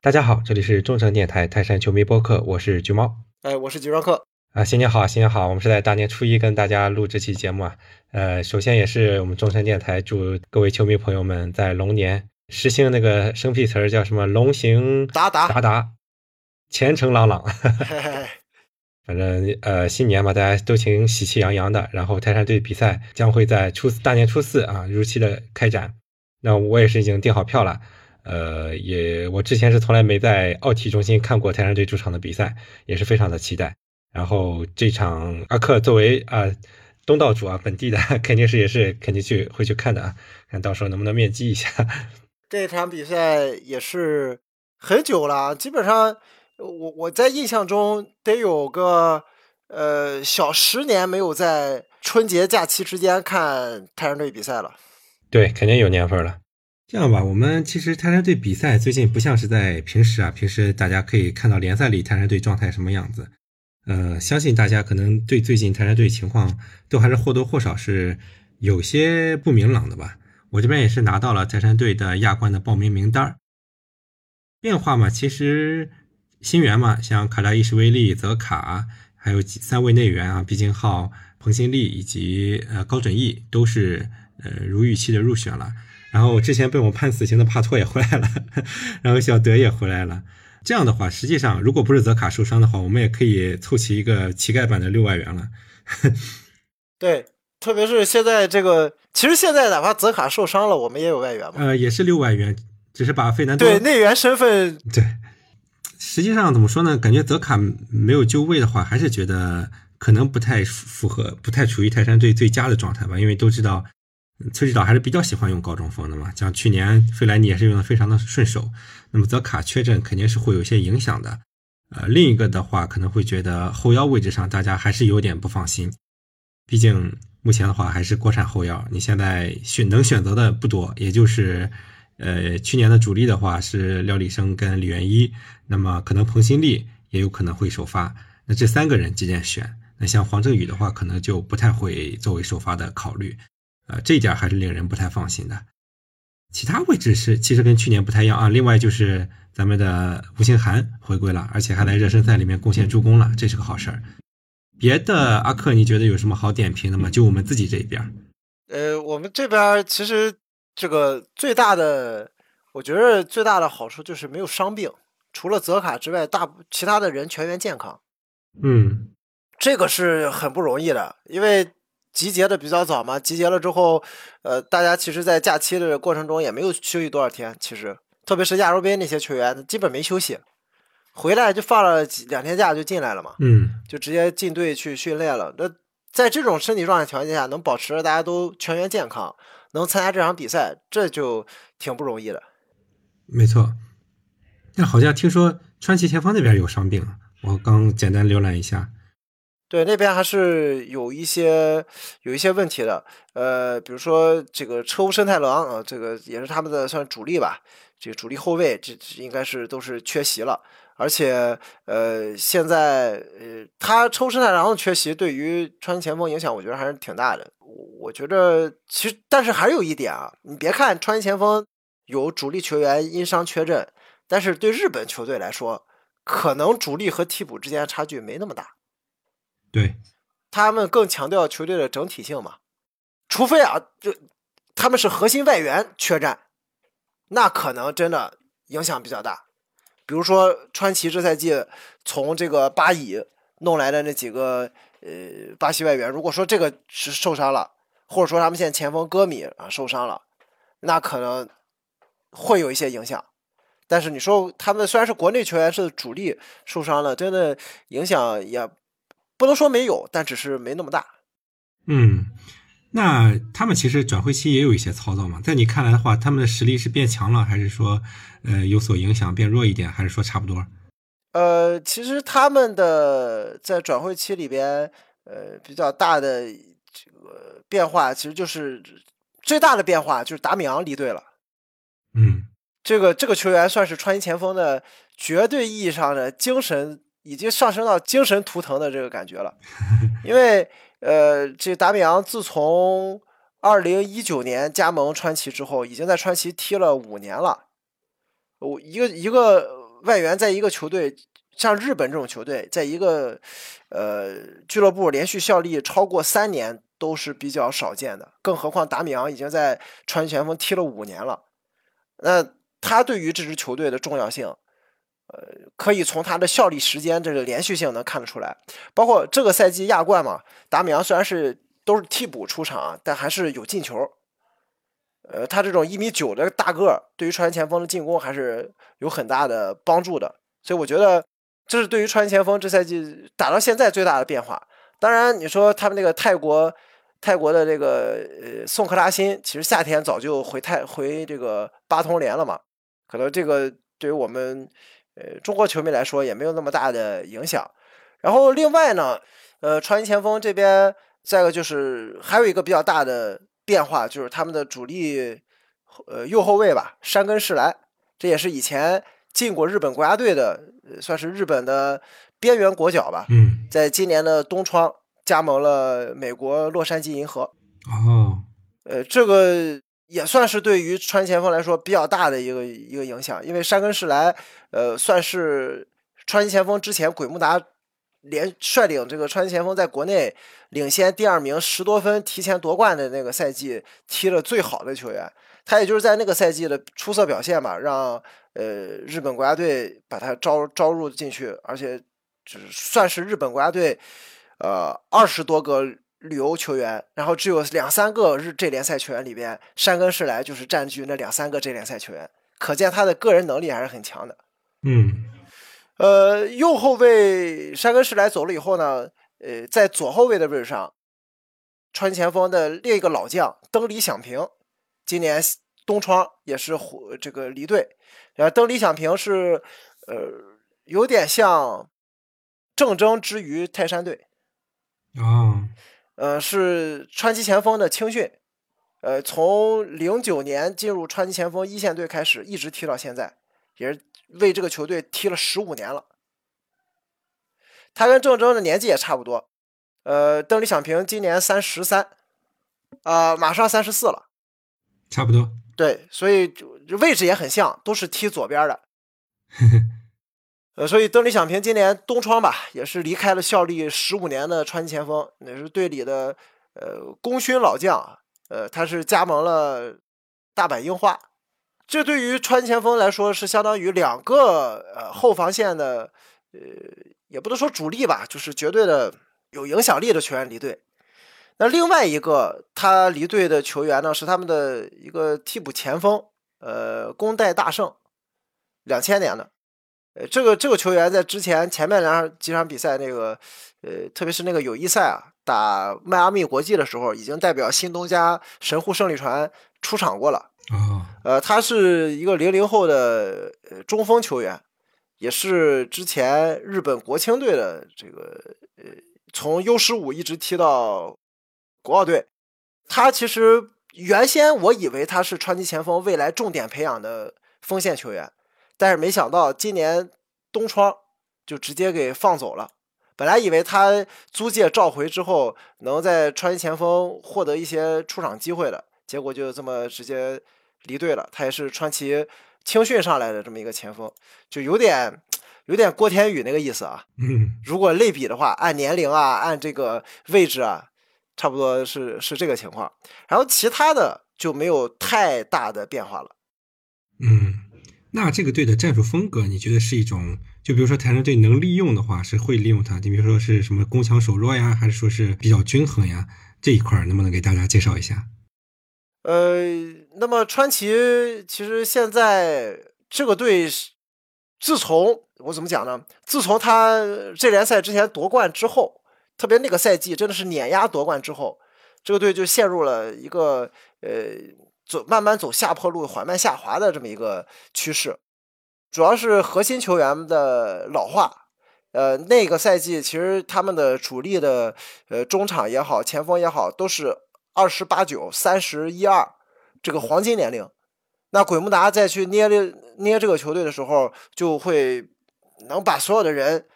大家好，这里是中诚电台泰山球迷播客，我是橘猫。哎，我是橘猫客。啊，新年好，新年好！我们是在大年初一跟大家录这期节目啊。呃，首先也是我们中山电台祝各位球迷朋友们在龙年实行那个生僻词儿叫什么“龙行达达达达，前程朗朗”。反正呃，新年嘛，大家都挺喜气洋洋的。然后泰山队比赛将会在初大年初四啊如期的开展。那我也是已经订好票了。呃，也我之前是从来没在奥体中心看过泰山队主场的比赛，也是非常的期待。然后这场阿克作为啊东道主啊本地的，肯定是也是肯定去会去看的啊，看到时候能不能面基一下。这场比赛也是很久了，基本上我我在印象中得有个呃小十年没有在春节假期之间看泰山队比赛了。对，肯定有年份了。这样吧，我们其实泰山队比赛最近不像是在平时啊，平时大家可以看到联赛里泰山队状态什么样子。呃，相信大家可能对最近泰山队情况都还是或多或少是有些不明朗的吧。我这边也是拿到了泰山队的亚冠的报名名单儿变化嘛，其实新援嘛，像卡扎伊什维利、泽卡，还有三位内援啊，毕竟浩、彭新立以及呃高准翼都是呃如预期的入选了。然后之前被我判死刑的帕托也回来了，然后小德也回来了。这样的话，实际上如果不是泽卡受伤的话，我们也可以凑齐一个乞丐版的六外援了。对，特别是现在这个，其实现在哪怕泽卡受伤了，我们也有外援嘛。呃，也是六外援，只是把费南多对内援身份对。实际上怎么说呢？感觉泽卡没有就位的话，还是觉得可能不太符合，不太处于泰山队最佳的状态吧。因为都知道。崔指导还是比较喜欢用高中锋的嘛，像去年费莱尼也是用的非常的顺手。那么泽卡缺阵肯定是会有一些影响的。呃，另一个的话可能会觉得后腰位置上大家还是有点不放心，毕竟目前的话还是国产后腰，你现在选能选择的不多，也就是呃去年的主力的话是廖立生跟李元一，那么可能彭新立也有可能会首发，那这三个人之间选，那像黄正宇的话可能就不太会作为首发的考虑。呃，这一点还是令人不太放心的。其他位置是其实跟去年不太一样啊。另外就是咱们的吴兴涵回归了，而且还在热身赛里面贡献助攻了，这是个好事儿。别的阿克，你觉得有什么好点评的吗？就我们自己这边。呃，我们这边其实这个最大的，我觉得最大的好处就是没有伤病，除了泽卡之外，大其他的人全员健康。嗯，这个是很不容易的，因为。集结的比较早嘛，集结了之后，呃，大家其实，在假期的过程中也没有休息多少天。其实，特别是亚洲杯那些球员，基本没休息，回来就放了两天假就进来了嘛，嗯，就直接进队去训练了。那在这种身体状态条件下，能保持大家都全员健康，能参加这场比赛，这就挺不容易的。没错，但好像听说川崎前锋那边有伤病，我刚简单浏览一下。对，那边还是有一些有一些问题的，呃，比如说这个车屋生太郎啊，这个也是他们的算主力吧，这个主力后卫，这应该是都是缺席了，而且呃，现在呃，他车屋生太郎的缺席对于川崎前锋影响，我觉得还是挺大的。我我觉得其实，但是还有一点啊，你别看川崎前锋有主力球员因伤缺阵，但是对日本球队来说，可能主力和替补之间差距没那么大。对，他们更强调球队的整体性嘛，除非啊，就他们是核心外援缺战，那可能真的影响比较大。比如说川崎这赛季从这个巴以弄来的那几个呃巴西外援，如果说这个是受伤了，或者说他们现在前锋戈米啊受伤了，那可能会有一些影响。但是你说他们虽然是国内球员是主力受伤了，真的影响也。不能说没有，但只是没那么大。嗯，那他们其实转会期也有一些操作嘛。在你看来的话，他们的实力是变强了，还是说呃有所影响变弱一点，还是说差不多？呃，其实他们的在转会期里边，呃比较大的这个变化，其实就是最大的变化就是达米昂离队了。嗯，这个这个球员算是川崎前锋的绝对意义上的精神。已经上升到精神图腾的这个感觉了，因为呃，这达米昂自从二零一九年加盟川崎之后，已经在川崎踢了五年了。我一个一个外援在一个球队，像日本这种球队，在一个呃俱乐部连续效力超过三年都是比较少见的，更何况达米昂已经在川崎前锋踢了五年了，那他对于这支球队的重要性，呃，可以从他的效力时间这个连续性能看得出来。包括这个赛季亚冠嘛，达米昂虽然是都是替补出场，但还是有进球。呃，他这种一米九的大个儿，对于川前锋的进攻还是有很大的帮助的。所以我觉得这是对于川前锋这赛季打到现在最大的变化。当然，你说他们那个泰国泰国的这个呃宋克拉辛，其实夏天早就回泰回这个巴通联了嘛，可能这个对于我们呃中国球迷来说也没有那么大的影响。然后另外呢，呃，川前锋这边再一个就是还有一个比较大的。变化就是他们的主力，呃，右后卫吧，山根世来，这也是以前进过日本国家队的，算是日本的边缘国脚吧。嗯，在今年的冬窗加盟了美国洛杉矶银河。哦，呃，这个也算是对于川前锋来说比较大的一个一个影响，因为山根世来，呃，算是川前锋之前鬼木达。连率领这个川崎前锋在国内领先第二名十多分，提前夺冠的那个赛季踢了最好的球员，他也就是在那个赛季的出色表现嘛，让呃日本国家队把他招招入进去，而且就是算是日本国家队呃二十多个旅游球员，然后只有两三个日这联赛球员里边，山根世来就是占据那两三个这联赛球员，可见他的个人能力还是很强的。嗯。呃，右后卫山根世来走了以后呢，呃，在左后卫的位置上，川前锋的另一个老将登里响平，今年东窗也是这个离队。然后登里响平是呃，有点像郑铮之于泰山队啊，呃，是川崎前锋的青训，呃，从零九年进入川崎前锋一线队开始，一直踢到现在，也是。为这个球队踢了十五年了，他跟郑铮的年纪也差不多，呃，邓丽响平今年三十三，啊，马上三十四了，差不多。对，所以位置也很像，都是踢左边的。呃，所以邓里响平今年东窗吧，也是离开了效力十五年的川前锋，也是队里的呃功勋老将，呃，他是加盟了大阪樱花。这对于川前锋来说是相当于两个呃后防线的呃也不能说主力吧，就是绝对的有影响力的球员离队。那另外一个他离队的球员呢是他们的一个替补前锋，呃宫代大圣，两千年的。呃这个这个球员在之前前面两场几场比赛那个呃特别是那个友谊赛啊打迈阿密国际的时候，已经代表新东家神户胜利船出场过了。啊，呃，他是一个零零后的中锋球员，也是之前日本国青队的这个呃，从 U 十五一直踢到国奥队。他其实原先我以为他是川崎前锋，未来重点培养的锋线球员，但是没想到今年东窗就直接给放走了。本来以为他租借召回之后，能在川崎前锋获得一些出场机会的，结果就这么直接。离队了，他也是川崎青训上来的这么一个前锋，就有点有点郭天宇那个意思啊。嗯，如果类比的话，按年龄啊，按这个位置啊，差不多是是这个情况。然后其他的就没有太大的变化了。嗯，那这个队的战术风格，你觉得是一种？就比如说台山队能利用的话，是会利用它。你比如说是什么攻强守弱呀，还是说是比较均衡呀？这一块能不能给大家介绍一下？呃，那么川崎其实现在这个队，自从我怎么讲呢？自从他这联赛之前夺冠之后，特别那个赛季真的是碾压夺冠之后，这个队就陷入了一个呃走慢慢走下坡路、缓慢下滑的这么一个趋势。主要是核心球员的老化。呃，那个赛季其实他们的主力的呃中场也好、前锋也好，都是。二十八九、三十一二，这个黄金年龄，那鬼木达再去捏这捏这个球队的时候，就会能把所有的人，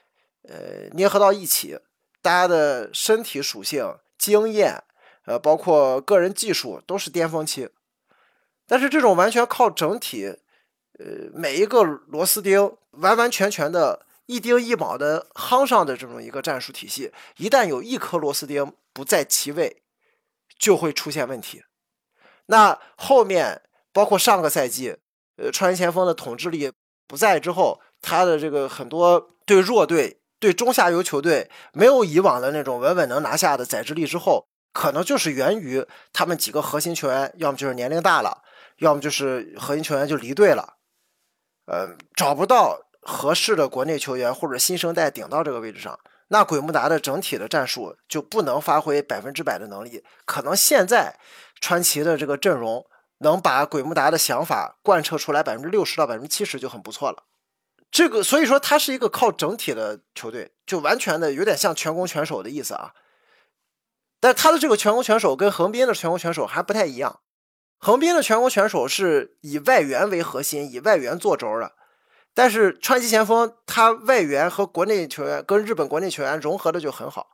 呃，捏合到一起，大家的身体属性、经验，呃，包括个人技术都是巅峰期。但是这种完全靠整体，呃，每一个螺丝钉完完全全的一钉一铆的夯上的这种一个战术体系，一旦有一颗螺丝钉不在其位，就会出现问题。那后面包括上个赛季，呃，川前锋的统治力不在之后，他的这个很多对弱队、对中下游球队没有以往的那种稳稳能拿下的载制力之后，可能就是源于他们几个核心球员，要么就是年龄大了，要么就是核心球员就离队了，呃，找不到合适的国内球员或者新生代顶到这个位置上，那鬼木达的整体的战术就不能发挥百分之百的能力。可能现在川崎的这个阵容能把鬼木达的想法贯彻出来百分之六十到百分之七十就很不错了。这个所以说，他是一个靠整体的球队，就完全的有点像全攻全守的意思啊。但他的这个全攻全守跟横滨的全攻全守还不太一样。横滨的全国选手是以外援为核心，以外援做轴的。但是川崎前锋他外援和国内球员跟日本国内球员融合的就很好，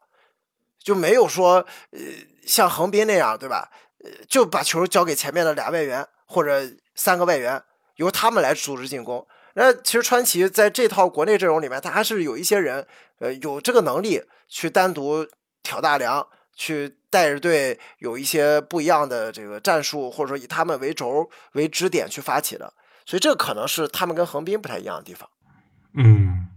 就没有说呃像横滨那样，对吧？呃就把球交给前面的俩外援或者三个外援，由他们来组织进攻。那其实川崎在这套国内阵容里面，他还是有一些人，呃，有这个能力去单独挑大梁。去带着队有一些不一样的这个战术，或者说以他们为轴为支点去发起的，所以这可能是他们跟横滨不太一样的地方。嗯，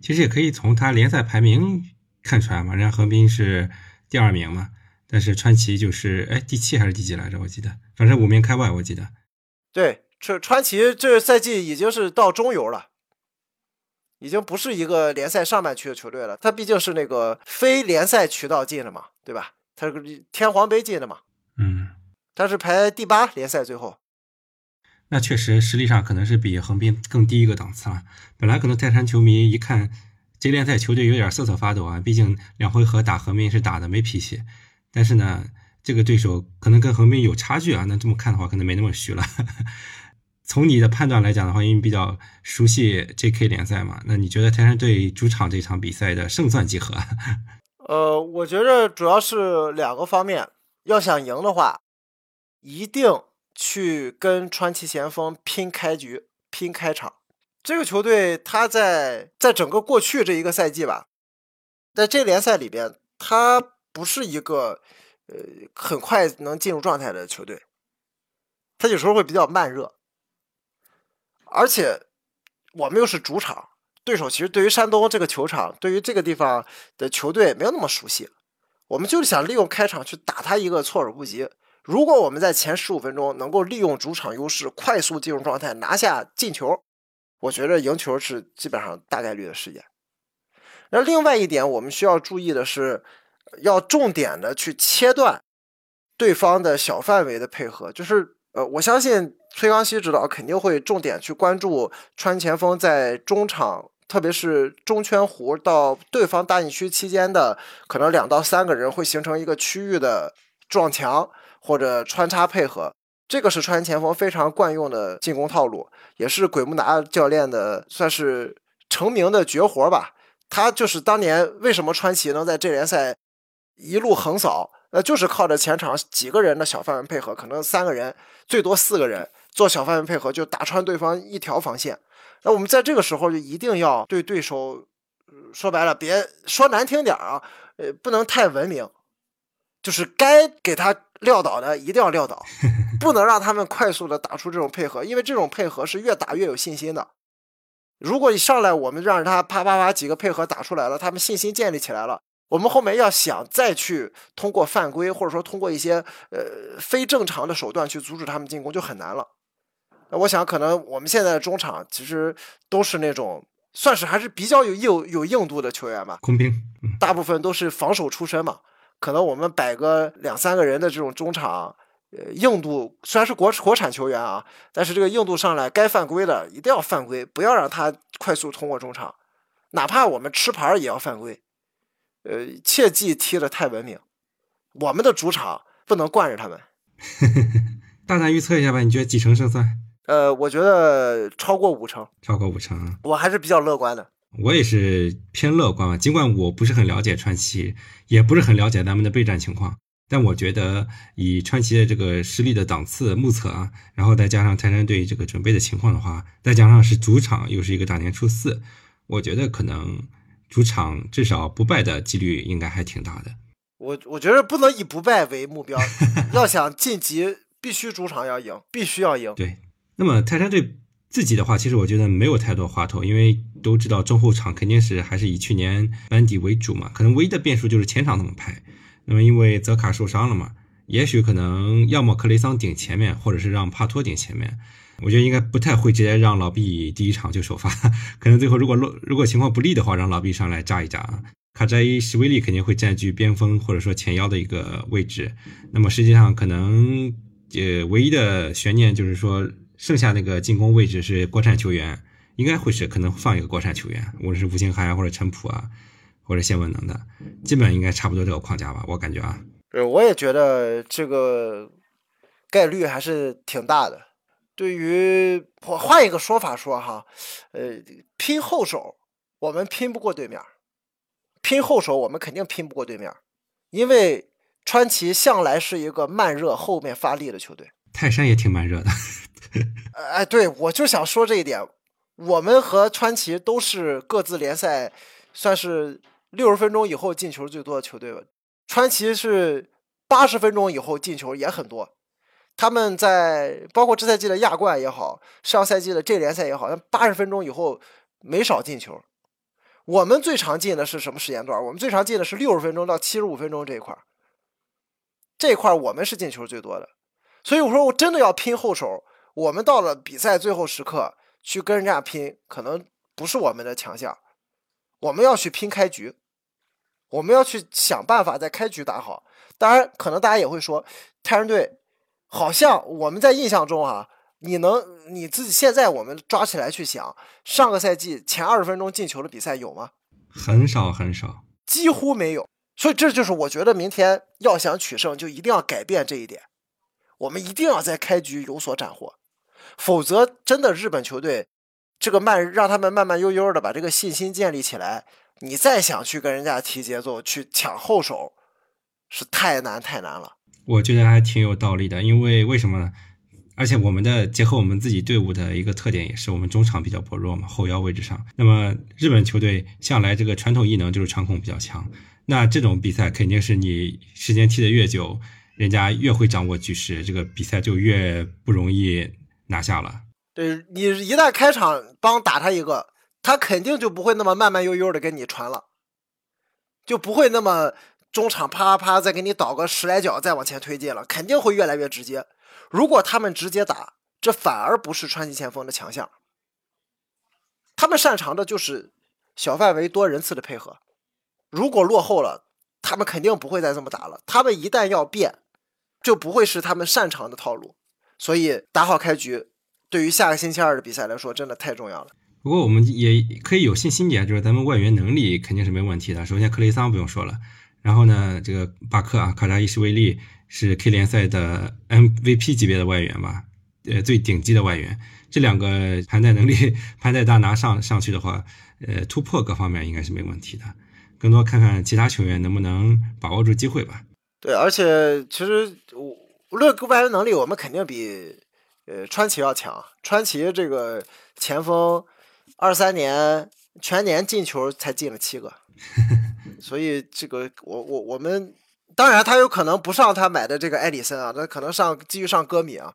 其实也可以从他联赛排名看出来嘛，人家横滨是第二名嘛，但是川崎就是哎第七还是第几来着？我记得，反正五名开外，我记得。对，这川崎这赛季已经是到中游了。已经不是一个联赛上半区的球队了，他毕竟是那个非联赛渠道进的嘛，对吧？他是天皇杯进的嘛，嗯，他是排第八联赛最后。那确实实力上可能是比横滨更低一个档次了。本来可能泰山球迷一看这联赛球队有点瑟瑟发抖啊，毕竟两回合打横滨是打的没脾气。但是呢，这个对手可能跟横滨有差距啊，那这么看的话，可能没那么虚了。从你的判断来讲的话，因为比较熟悉 J.K. 联赛嘛，那你觉得泰山队主场这场比赛的胜算几何？呃，我觉得主要是两个方面，要想赢的话，一定去跟川崎前锋拼开局、拼开场。这个球队他在在整个过去这一个赛季吧，在这联赛里边，他不是一个呃很快能进入状态的球队，他有时候会比较慢热。而且我们又是主场，对手其实对于山东这个球场，对于这个地方的球队没有那么熟悉。我们就是想利用开场去打他一个措手不及。如果我们在前十五分钟能够利用主场优势，快速进入状态，拿下进球，我觉得赢球是基本上大概率的事件。那另外一点，我们需要注意的是，要重点的去切断对方的小范围的配合，就是呃，我相信。崔康熙指导肯定会重点去关注川前锋在中场，特别是中圈弧到对方大禁区期间的可能两到三个人会形成一个区域的撞墙或者穿插配合，这个是川前锋非常惯用的进攻套路，也是鬼木达教练的算是成名的绝活吧。他就是当年为什么川崎能在这联赛一路横扫，那就是靠着前场几个人的小范围配合，可能三个人最多四个人。做小范围配合，就打穿对方一条防线。那我们在这个时候就一定要对对手，说白了，别说难听点啊，呃，不能太文明，就是该给他撂倒的一定要撂倒，不能让他们快速的打出这种配合，因为这种配合是越打越有信心的。如果一上来我们让他啪啪啪几个配合打出来了，他们信心建立起来了，我们后面要想再去通过犯规或者说通过一些呃非正常的手段去阻止他们进攻就很难了。那我想，可能我们现在的中场其实都是那种算是还是比较有硬有硬度的球员吧。工兵，大部分都是防守出身嘛。可能我们摆个两三个人的这种中场，呃，硬度虽然是国国产球员啊，但是这个硬度上来，该犯规的一定要犯规，不要让他快速通过中场，哪怕我们吃牌也要犯规。呃，切记踢得太文明，我们的主场不能惯着他们。大胆预测一下吧，你觉得几成胜算？呃，我觉得超过五成，超过五成啊，我还是比较乐观的。我也是偏乐观吧，尽管我不是很了解川崎，也不是很了解咱们的备战情况，但我觉得以川崎的这个实力的档次目测啊，然后再加上泰山队这个准备的情况的话，再加上是主场又是一个大年初四，我觉得可能主场至少不败的几率应该还挺大的。我我觉得不能以不败为目标，要想晋级，必须主场要赢，必须要赢。对，那么泰山队自己的话，其实我觉得没有太多花头，因为都知道中后场肯定是还是以去年班底为主嘛，可能唯一的变数就是前场怎么排。那么因为泽卡受伤了嘛，也许可能要么克雷桑顶前面，或者是让帕托顶前面。我觉得应该不太会直接让老毕第一场就首发，可能最后如果落如果情况不利的话，让老毕上来扎一扎。卡扎伊什维利肯定会占据边锋或者说前腰的一个位置。那么实际上可能呃唯一的悬念就是说，剩下那个进攻位置是国产球员，应该会是可能放一个国产球员，无论是吴兴涵或者陈普啊。或者谢文能的，基本应该差不多这个框架吧，我感觉啊。对，我也觉得这个概率还是挺大的。对于我换一个说法说哈，呃，拼后手我们拼不过对面，拼后手我们肯定拼不过对面，因为川崎向来是一个慢热后面发力的球队。泰山也挺慢热的。哎，对，我就想说这一点，我们和川崎都是各自联赛算是。六十分钟以后进球最多的球队吧，川崎是八十分钟以后进球也很多。他们在包括这赛季的亚冠也好，上赛季的这联赛也好，八十分钟以后没少进球。我们最常进的是什么时间段？我们最常进的是六十分钟到七十五分钟这一块儿这一块我们是进球最多的。所以我说，我真的要拼后手，我们到了比赛最后时刻去跟人家拼，可能不是我们的强项。我们要去拼开局，我们要去想办法在开局打好。当然，可能大家也会说，泰山队好像我们在印象中啊，你能你自己现在我们抓起来去想，上个赛季前二十分钟进球的比赛有吗？很少很少，几乎没有。所以这就是我觉得明天要想取胜，就一定要改变这一点。我们一定要在开局有所斩获，否则真的日本球队。这个慢，让他们慢慢悠悠的把这个信心建立起来。你再想去跟人家提节奏，去抢后手，是太难太难了。我觉得还挺有道理的，因为为什么呢？而且我们的结合我们自己队伍的一个特点，也是我们中场比较薄弱嘛，后腰位置上。那么日本球队向来这个传统异能就是传控比较强，那这种比赛肯定是你时间踢得越久，人家越会掌握局势，这个比赛就越不容易拿下了。对你一旦开场帮打他一个，他肯定就不会那么慢慢悠悠的跟你传了，就不会那么中场啪啪再给你倒个十来脚再往前推进了，肯定会越来越直接。如果他们直接打，这反而不是川崎前锋的强项。他们擅长的就是小范围多人次的配合。如果落后了，他们肯定不会再这么打了。他们一旦要变，就不会是他们擅长的套路。所以打好开局。对于下个星期二的比赛来说，真的太重要了。不过我们也可以有信心点，就是咱们外援能力肯定是没问题的。首先，克雷桑不用说了，然后呢，这个巴克啊，卡扎伊什维利是 K 联赛的 MVP 级别的外援吧？呃，最顶级的外援，这两个盘带能力、盘带大拿上上去的话，呃，突破各方面应该是没问题的。更多看看其他球员能不能把握住机会吧。对，而且其实无论外援能力，我们肯定比。呃，川崎要强，川崎这个前锋，二三年全年进球才进了七个，所以这个我我我们当然他有可能不上他买的这个埃里森啊，他可能上继续上戈米啊，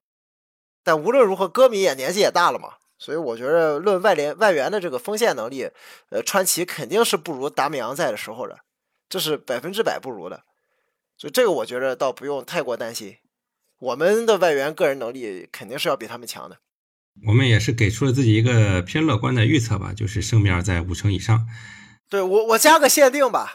但无论如何，戈米也年纪也大了嘛，所以我觉得论外联外援的这个锋线能力，呃，川崎肯定是不如达米扬在的时候的，这是百分之百不如的，所以这个我觉得倒不用太过担心。我们的外援个人能力肯定是要比他们强的。我们也是给出了自己一个偏乐观的预测吧，就是胜面在五成以上。对我，我加个限定吧，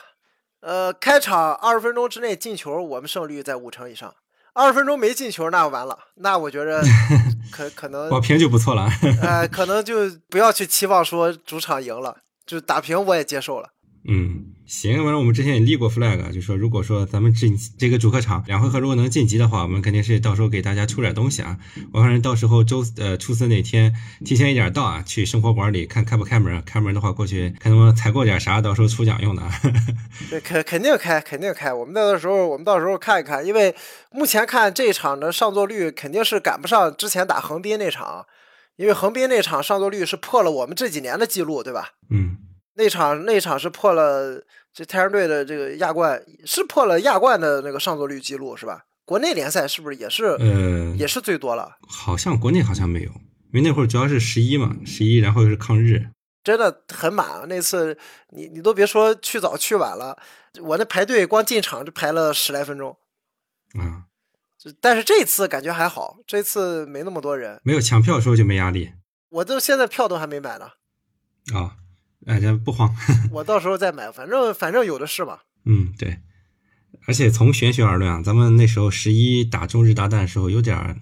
呃，开场二十分钟之内进球，我们胜率在五成以上；二十分钟没进球，那完了，那我觉得 可可能保平就不错了。呃，可能就不要去期望说主场赢了，就打平我也接受了。嗯，行，反正，我们之前也立过 flag，就说如果说咱们这这个主客场两回合如果能晋级的话，我们肯定是到时候给大家出点东西啊。我反正到时候周呃初四那天提前一点到啊，去生活馆里看开不开门，开门的话过去看能不能采购点啥，到时候抽奖用的。对，肯肯定开，肯定开。我们那个时候，我们到时候看一看，因为目前看这一场的上座率肯定是赶不上之前打横滨那场，因为横滨那场上座率是破了我们这几年的记录，对吧？嗯。那场那场是破了这太阳队的这个亚冠，是破了亚冠的那个上座率记录是吧？国内联赛是不是也是？呃，也是最多了。好像国内好像没有，因为那会儿主要是十一嘛，十一，然后又是抗日，真的很满。那次你你都别说去早去晚了，我那排队光进场就排了十来分钟。啊，但是这次感觉还好，这次没那么多人。没有抢票的时候就没压力。我都现在票都还没买呢。啊。哎，这不慌，我到时候再买，反正反正有的是嘛。嗯，对。而且从玄学而论啊，咱们那时候十一打中日大战的时候，有点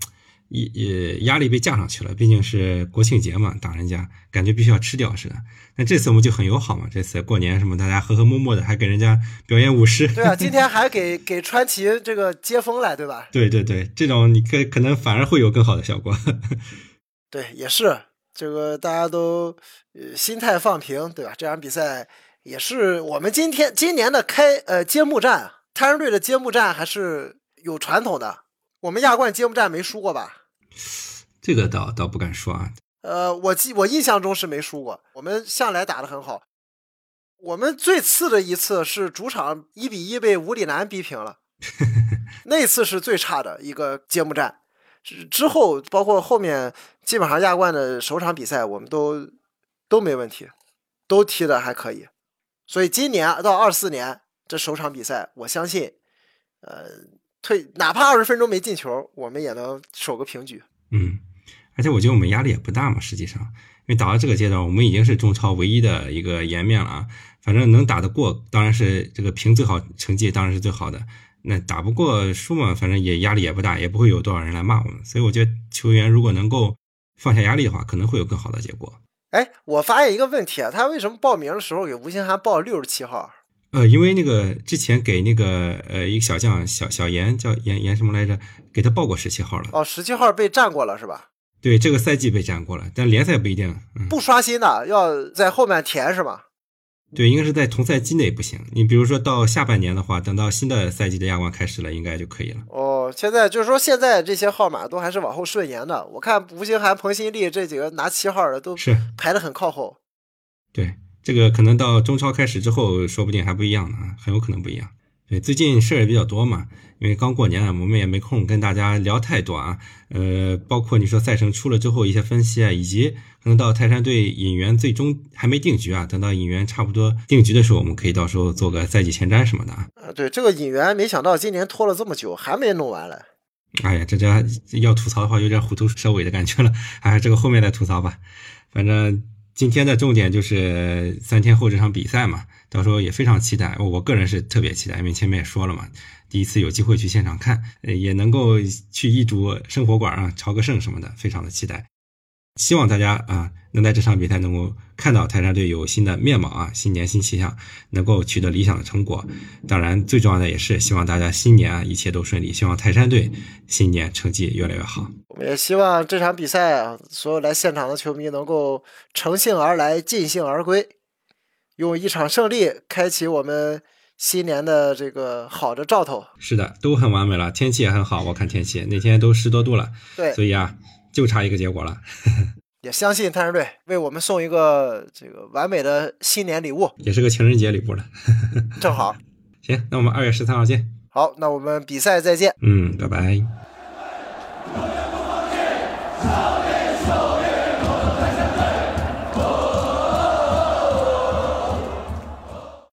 也压力被架上去了，毕竟是国庆节嘛，打人家感觉必须要吃掉似的。那这次我们就很友好嘛，这次过年什么大家和和睦睦的，还给人家表演舞狮。对啊，今天 还给给川崎这个接风来，对吧？对对对，这种你可可能反而会有更好的效果。对，也是。这个大家都呃心态放平，对吧？这场比赛也是我们今天今年的开呃揭幕战，泰山队的揭幕战还是有传统的。我们亚冠揭幕战没输过吧？这个倒倒不敢说啊。呃，我记我印象中是没输过，我们向来打得很好。我们最次的一次是主场一比一被五里南逼平了，那次是最差的一个揭幕战。之后，包括后面，基本上亚冠的首场比赛，我们都都没问题，都踢的还可以。所以今年到二四年这首场比赛，我相信，呃，退哪怕二十分钟没进球，我们也能守个平局。嗯，而且我觉得我们压力也不大嘛，实际上，因为打到这个阶段，我们已经是中超唯一的一个颜面了啊。反正能打得过，当然是这个评最好成绩，当然是最好的。那打不过输嘛，反正也压力也不大，也不会有多少人来骂我们。所以我觉得球员如果能够放下压力的话，可能会有更好的结果。哎，我发现一个问题啊，他为什么报名的时候给吴兴涵报六十七号？呃，因为那个之前给那个呃一个小将小小严叫严严什么来着，给他报过十七号了。哦，十七号被占过了是吧？对，这个赛季被占过了，但联赛不一定。不刷新的，要在后面填是吧？对，应该是在同赛季内不行。你比如说到下半年的话，等到新的赛季的亚冠开始了，应该就可以了。哦，现在就是说现在这些号码都还是往后顺延的。我看吴兴涵、彭新立这几个拿七号的都是排的很靠后。对，这个可能到中超开始之后，说不定还不一样呢，很有可能不一样。对，最近事儿也比较多嘛。因为刚过年啊，我们也没空跟大家聊太多啊。呃，包括你说赛程出了之后一些分析啊，以及可能到泰山队引援最终还没定局啊。等到引援差不多定局的时候，我们可以到时候做个赛季前瞻什么的啊。对，这个引援没想到今年拖了这么久，还没弄完嘞。哎呀，这这要吐槽的话，有点虎头蛇尾的感觉了。哎，这个后面再吐槽吧。反正今天的重点就是三天后这场比赛嘛，到时候也非常期待。我个人是特别期待，因为前面也说了嘛。第一次有机会去现场看，也能够去一睹生活馆啊，朝个圣什么的，非常的期待。希望大家啊，能在这场比赛能够看到泰山队有新的面貌啊，新年新气象，能够取得理想的成果。当然，最重要的也是希望大家新年啊一切都顺利，希望泰山队新年成绩越来越好。我们也希望这场比赛啊，所有来现场的球迷能够乘兴而来，尽兴而归，用一场胜利开启我们。新年的这个好的兆头，是的，都很完美了，天气也很好，我看天气那天都十多度了，对，所以啊，就差一个结果了。也相信泰山队为我们送一个这个完美的新年礼物，也是个情人节礼物了，正好。行，那我们二月十三号见。好，那我们比赛再见。嗯，拜拜。